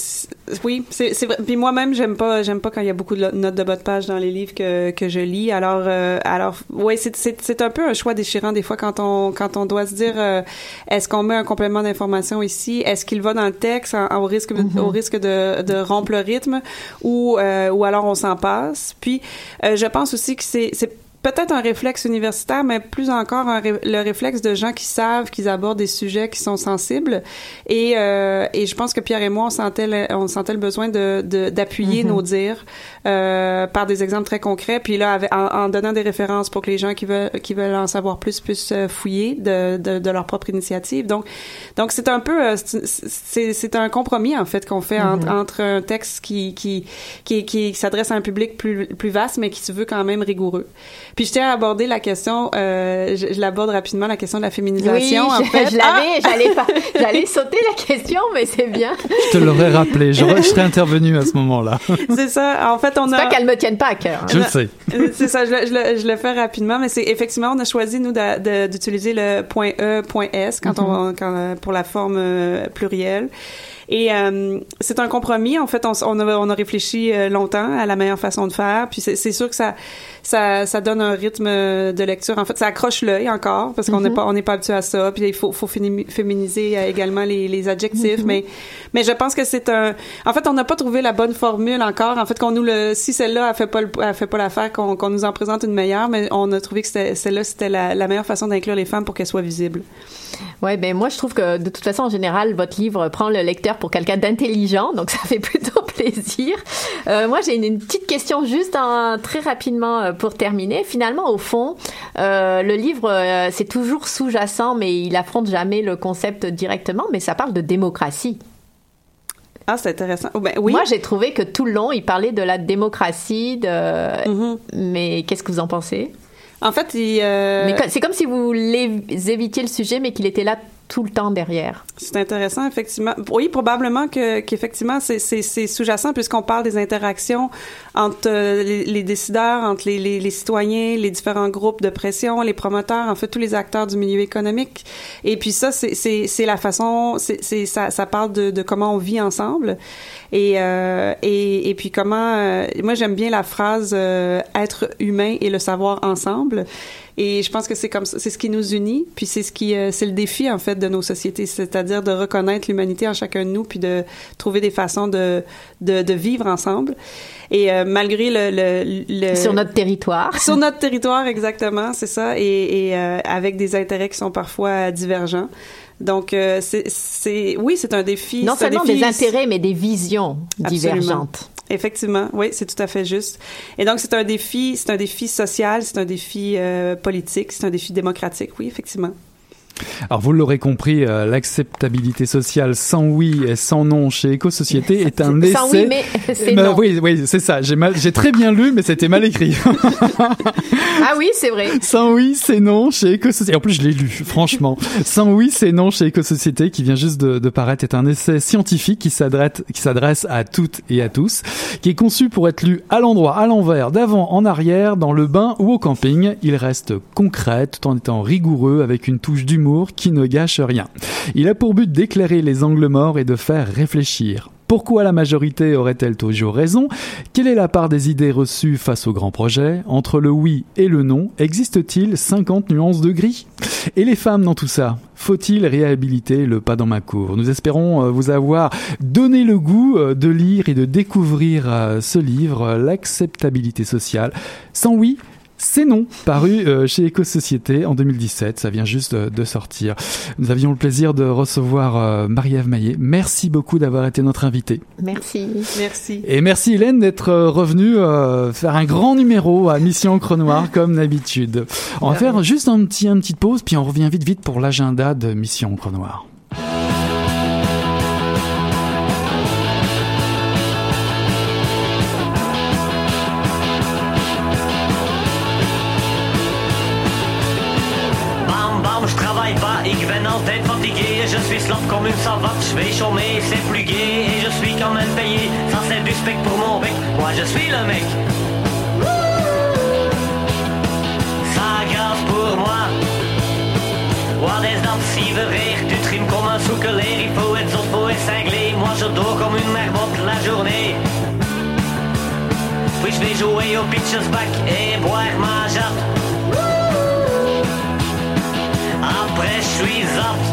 oui, c'est, vrai. Puis moi-même, j'aime pas, j'aime pas quand il y a beaucoup de notes de bas de page dans les livres que, que je lis. Alors, euh, alors, ouais, c'est, c'est, un peu un choix déchirant des fois quand on, quand on doit se dire, euh, est-ce qu'on met un complément d'information ici, est-ce qu'il va dans le texte en- en- au risque, au risque de, de rompre le rythme, ou, euh, ou alors on s'en passe? Puis, euh, je pense aussi que c'est, c'est peut-être un réflexe universitaire, mais plus encore un ré- le réflexe de gens qui savent qu'ils abordent des sujets qui sont sensibles. Et, euh, et je pense que Pierre et moi, on sentait le, on sentait le besoin de, de- d'appuyer Mhm. nos dires euh, par des exemples très concrets. Puis là, avec- en, en donnant des références pour que les gens qui veulent, qui veulent en savoir plus puissent euh, fouiller de, de, de leur propre initiative. Donc, donc c'est un peu, euh, c'est, un compromis en fait qu'on fait entre, Mhm. entre un texte qui qui qui, qui s'adresse à un public plus plus vaste, mais qui se veut quand même rigoureux. Puis je tiens à aborder la question, euh, je, je l'aborde rapidement, la question de la féminisation. Oui, en je, fait. je Ah! l'avais, j'allais pas- j'allais sauter la question, mais c'est bien. Je te l'aurais rappelé, j'aurais- je serais intervenu à ce moment-là. C'est ça. En fait, on C'est a. pas qu'elle me tienne pas à cœur. hein. Je le sais. Euh, c'est ça, je, le- je le, je le fais rapidement, mais c'est effectivement, on a choisi, nous, d'utiliser le point E, point S quand on, quand, euh, pour la forme euh, plurielle. Et euh, c'est un compromis. En fait, on, on, a, on a réfléchi euh, longtemps à la meilleure façon de faire. Puis c'est sûr que ça, ça, ça donne un rythme de lecture. En fait, ça accroche l'œil encore parce qu'on n'est pas, on n'est pas habitué à ça. Puis il faut, faut fémini- féminiser euh, également les, les adjectifs. Mais, mais je pense que c'est un. En fait, on n'a pas trouvé la bonne formule encore. En fait, qu'on nous le, si celle-là a fait pas, le- a fait pas l'affaire, qu'on qu'on nous en présente une meilleure. Mais on a trouvé que celle-là, c'était la, la meilleure façon d'inclure les femmes pour qu'elles soient visibles. Ouais, ben moi je trouve que de toute façon en général votre livre prend le lecteur pour quelqu'un d'intelligent, donc ça fait plutôt plaisir. Euh, moi j'ai une, une petite question juste hein, très rapidement euh, pour terminer. Finalement au fond, euh, le livre c'est toujours sous-jacent, mais il affronte jamais le concept directement, mais ça parle de démocratie. Ah, c'est intéressant. Oh, ben, oui. Moi j'ai trouvé que tout le long il parlait de la démocratie, de... Mhm. mais qu'est-ce que vous en pensez? En fait, il, euh, Mais C'est comme si vous l'é- évitiez le sujet, mais qu'il était là tout le temps derrière. C'est intéressant, effectivement. Oui, probablement que qu'effectivement c'est c'est c'est sous-jacent puisqu'on parle des interactions entre euh, les, les décideurs, entre les, les, les citoyens, les différents groupes de pression, les promoteurs, en fait tous les acteurs du milieu économique. Et puis ça, c'est c'est c'est la façon, c'est c'est ça ça parle de de comment on vit ensemble. Et euh, et et puis comment euh, moi j'aime bien la phrase euh, être humain et le savoir ensemble. Et je pense que c'est comme ça, c'est ce qui nous unit, puis c'est ce qui, euh, c'est le défi en fait de nos sociétés, c'est-à-dire de reconnaître l'humanité en chacun de nous, puis de trouver des façons de de, de vivre ensemble. Et euh, malgré le, le, le Sur notre territoire. sur notre territoire exactement, c'est ça, et, et euh, avec des intérêts qui sont parfois divergents. Donc euh, c'est c'est oui, c'est un défi. Non seulement défi- des intérêts, mais des visions Absolument. divergentes. Effectivement, oui, c'est tout à fait juste. Et donc c'est un défi, c'est un défi social, c'est un défi euh, politique, c'est un défi démocratique, oui, effectivement. Alors vous l'aurez compris, euh, l'acceptabilité sociale sans oui et sans non chez Éco-Société est un essai. Sans oui, mais c'est non. Oui, oui, c'est ça. J'ai mal, j'ai très bien lu, mais c'était mal écrit. Ah oui, c'est vrai. Sans oui, c'est non chez Éco-Société. En plus, je l'ai lu, franchement. Sans oui, c'est non chez Éco-Société, qui vient juste de, de paraître, est un essai scientifique qui s'adresse, qui s'adresse à toutes et à tous, qui est conçu pour être lu à l'endroit, à l'envers, d'avant, en arrière, dans le bain ou au camping. Il reste concret, tout en étant rigoureux, avec une touche d'humour qui ne gâche rien. Il a pour but d'éclairer les angles morts et de faire réfléchir. Pourquoi la majorité aurait-elle toujours raison? Quelle est la part des idées reçues face aux grands projets Entre le oui et le non, existe-t-il 50 nuances de gris? Et les femmes dans tout ça? Faut-il réhabiliter le pas dans ma cour? Nous espérons euh, vous avoir donné le goût euh, de lire et de découvrir euh, ce livre, L'acceptabilité sociale. Sans oui, c'est non, paru euh, chez Éco-Société en 2017. Ça vient juste de, de sortir. Nous avions le plaisir de recevoir euh, Marie-Ève Maillet. Merci beaucoup d'avoir été notre invitée. Merci. Merci. Et merci Hélène d'être euh, revenue euh, faire un grand numéro à Mission Encre Noire comme d'habitude. On va faire juste un petit, une petite pause puis on revient vite vite pour l'agenda de Mission Encre Noire. Fatigué. Je suis slap comme une savate, je vais chômer, c'est plus gay. Et je suis quand même payé, ça c'est du spec pour mon bec. Moi je suis le mec. Ça grave pour moi. Wat is dat sievereer? Tu trimes comme un soukeleer, il faut être faut être cinglé. Moi je dors comme une mermotte la journée. Puis je vais jouer au pitcher's back et boire ma jatte. Après je suis zap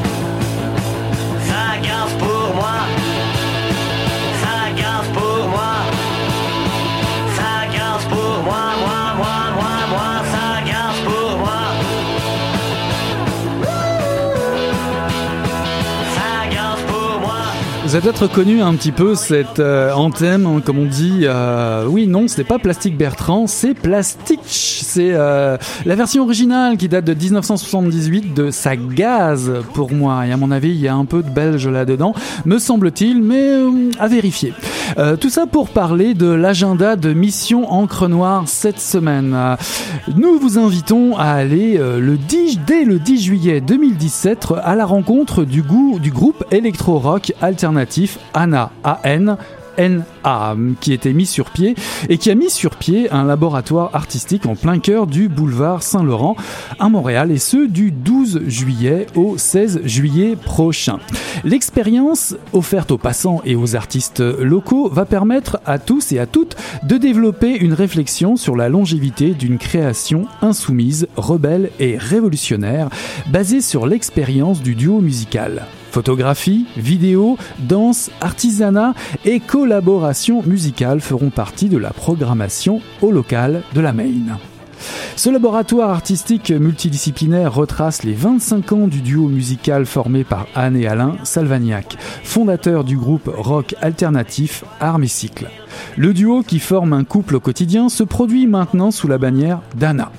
Vous avez peut-être reconnu un petit peu cette euh, anthème, hein, comme on dit. euh, oui, non, ce n'est pas Plastique Bertrand, c'est Plastic. C'est euh, la version originale qui date de 1978 de sa gaz pour moi. Et à mon avis, il y a un peu de belge là-dedans, me semble-t-il, mais à vérifier. Tout ça pour parler de l'agenda de Mission Encre Noire cette semaine. Nous vous invitons à aller le 10, dès le 10 juillet 2017 à la rencontre du, goût, du groupe électro-rock alternatif ANA, AN. Qui était mis sur pied et qui a mis sur pied un laboratoire artistique en plein cœur du boulevard Saint-Laurent à Montréal et ce du 12 juillet au 16 juillet prochain. L'expérience offerte aux passants et aux artistes locaux va permettre à tous et à toutes de développer une réflexion sur la longévité d'une création insoumise, rebelle et révolutionnaire basée sur l'expérience du duo musical. Photographie, vidéo, danse, artisanat et collaboration musicale feront partie de la programmation au local de la Maine. Ce laboratoire artistique multidisciplinaire retrace les 25 ans du duo musical formé par Anne et Alain Salvagnac, fondateurs du groupe rock alternatif Armes et Cycle. Le duo qui forme un couple au quotidien se produit maintenant sous la bannière d'Anna,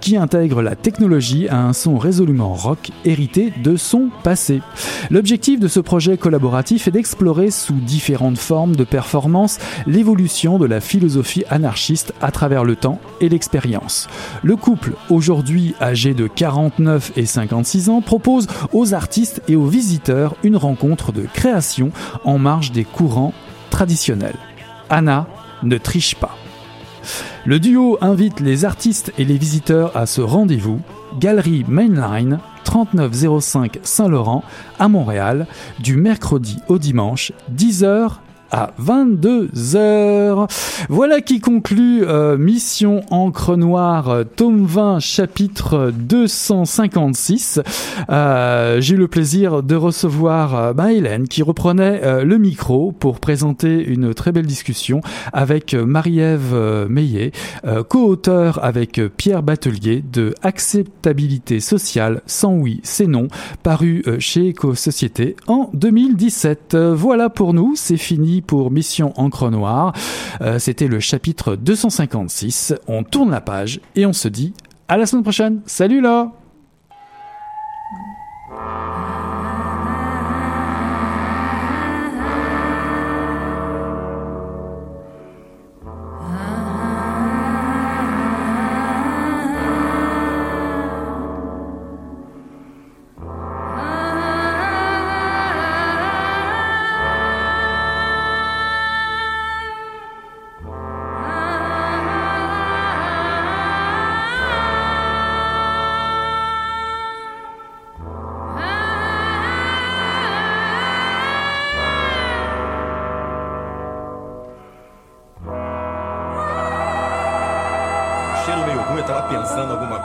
qui intègre la technologie à un son résolument rock hérité de son passé. L'objectif de ce projet collaboratif est d'explorer sous différentes formes de performance l'évolution de la philosophie anarchiste à travers le temps et l'expérience. Le couple, aujourd'hui âgé de 49 et 56 ans, propose aux artistes et aux visiteurs une rencontre de création en marge des courants traditionnels. Anna ne triche pas. Le duo invite les artistes et les visiteurs à ce rendez-vous, Galerie Mainline, 3905 Saint-Laurent, à Montréal, du mercredi au dimanche, 10h à 22h. Voilà qui conclut euh, Mission Encre Noire, euh, tome 20, chapitre 256. Euh, J'ai eu le plaisir de recevoir euh, bah, Hélène qui reprenait euh, le micro pour présenter une très belle discussion avec euh, Marie-Ève Meillet, co-auteur avec Pierre Batelier de Acceptabilité sociale sans oui, c'est non, paru chez Éco-Société en 2017. Euh, Voilà pour nous, c'est fini pour Mission Encre Noire. Euh, C'était le chapitre 256. On tourne la page et on se dit à la semaine prochaine. Salut là